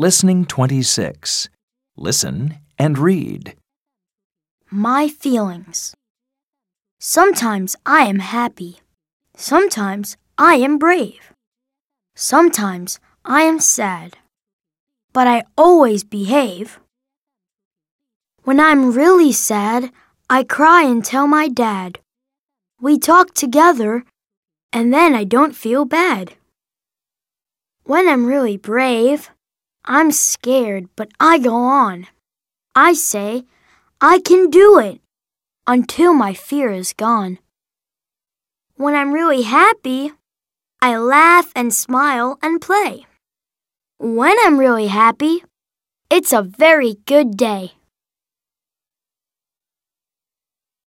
Listening 26. Listen and read. My feelings. Sometimes I am happy. Sometimes I am brave. Sometimes I am sad. But I always behave. When I'm really sad, I cry and tell my dad. We talk together, and then I don't feel bad. When I'm really brave, I'm scared, but I go on. I say, I can do it until my fear is gone. When I'm really happy, I laugh and smile and play. When I'm really happy, it's a very good day.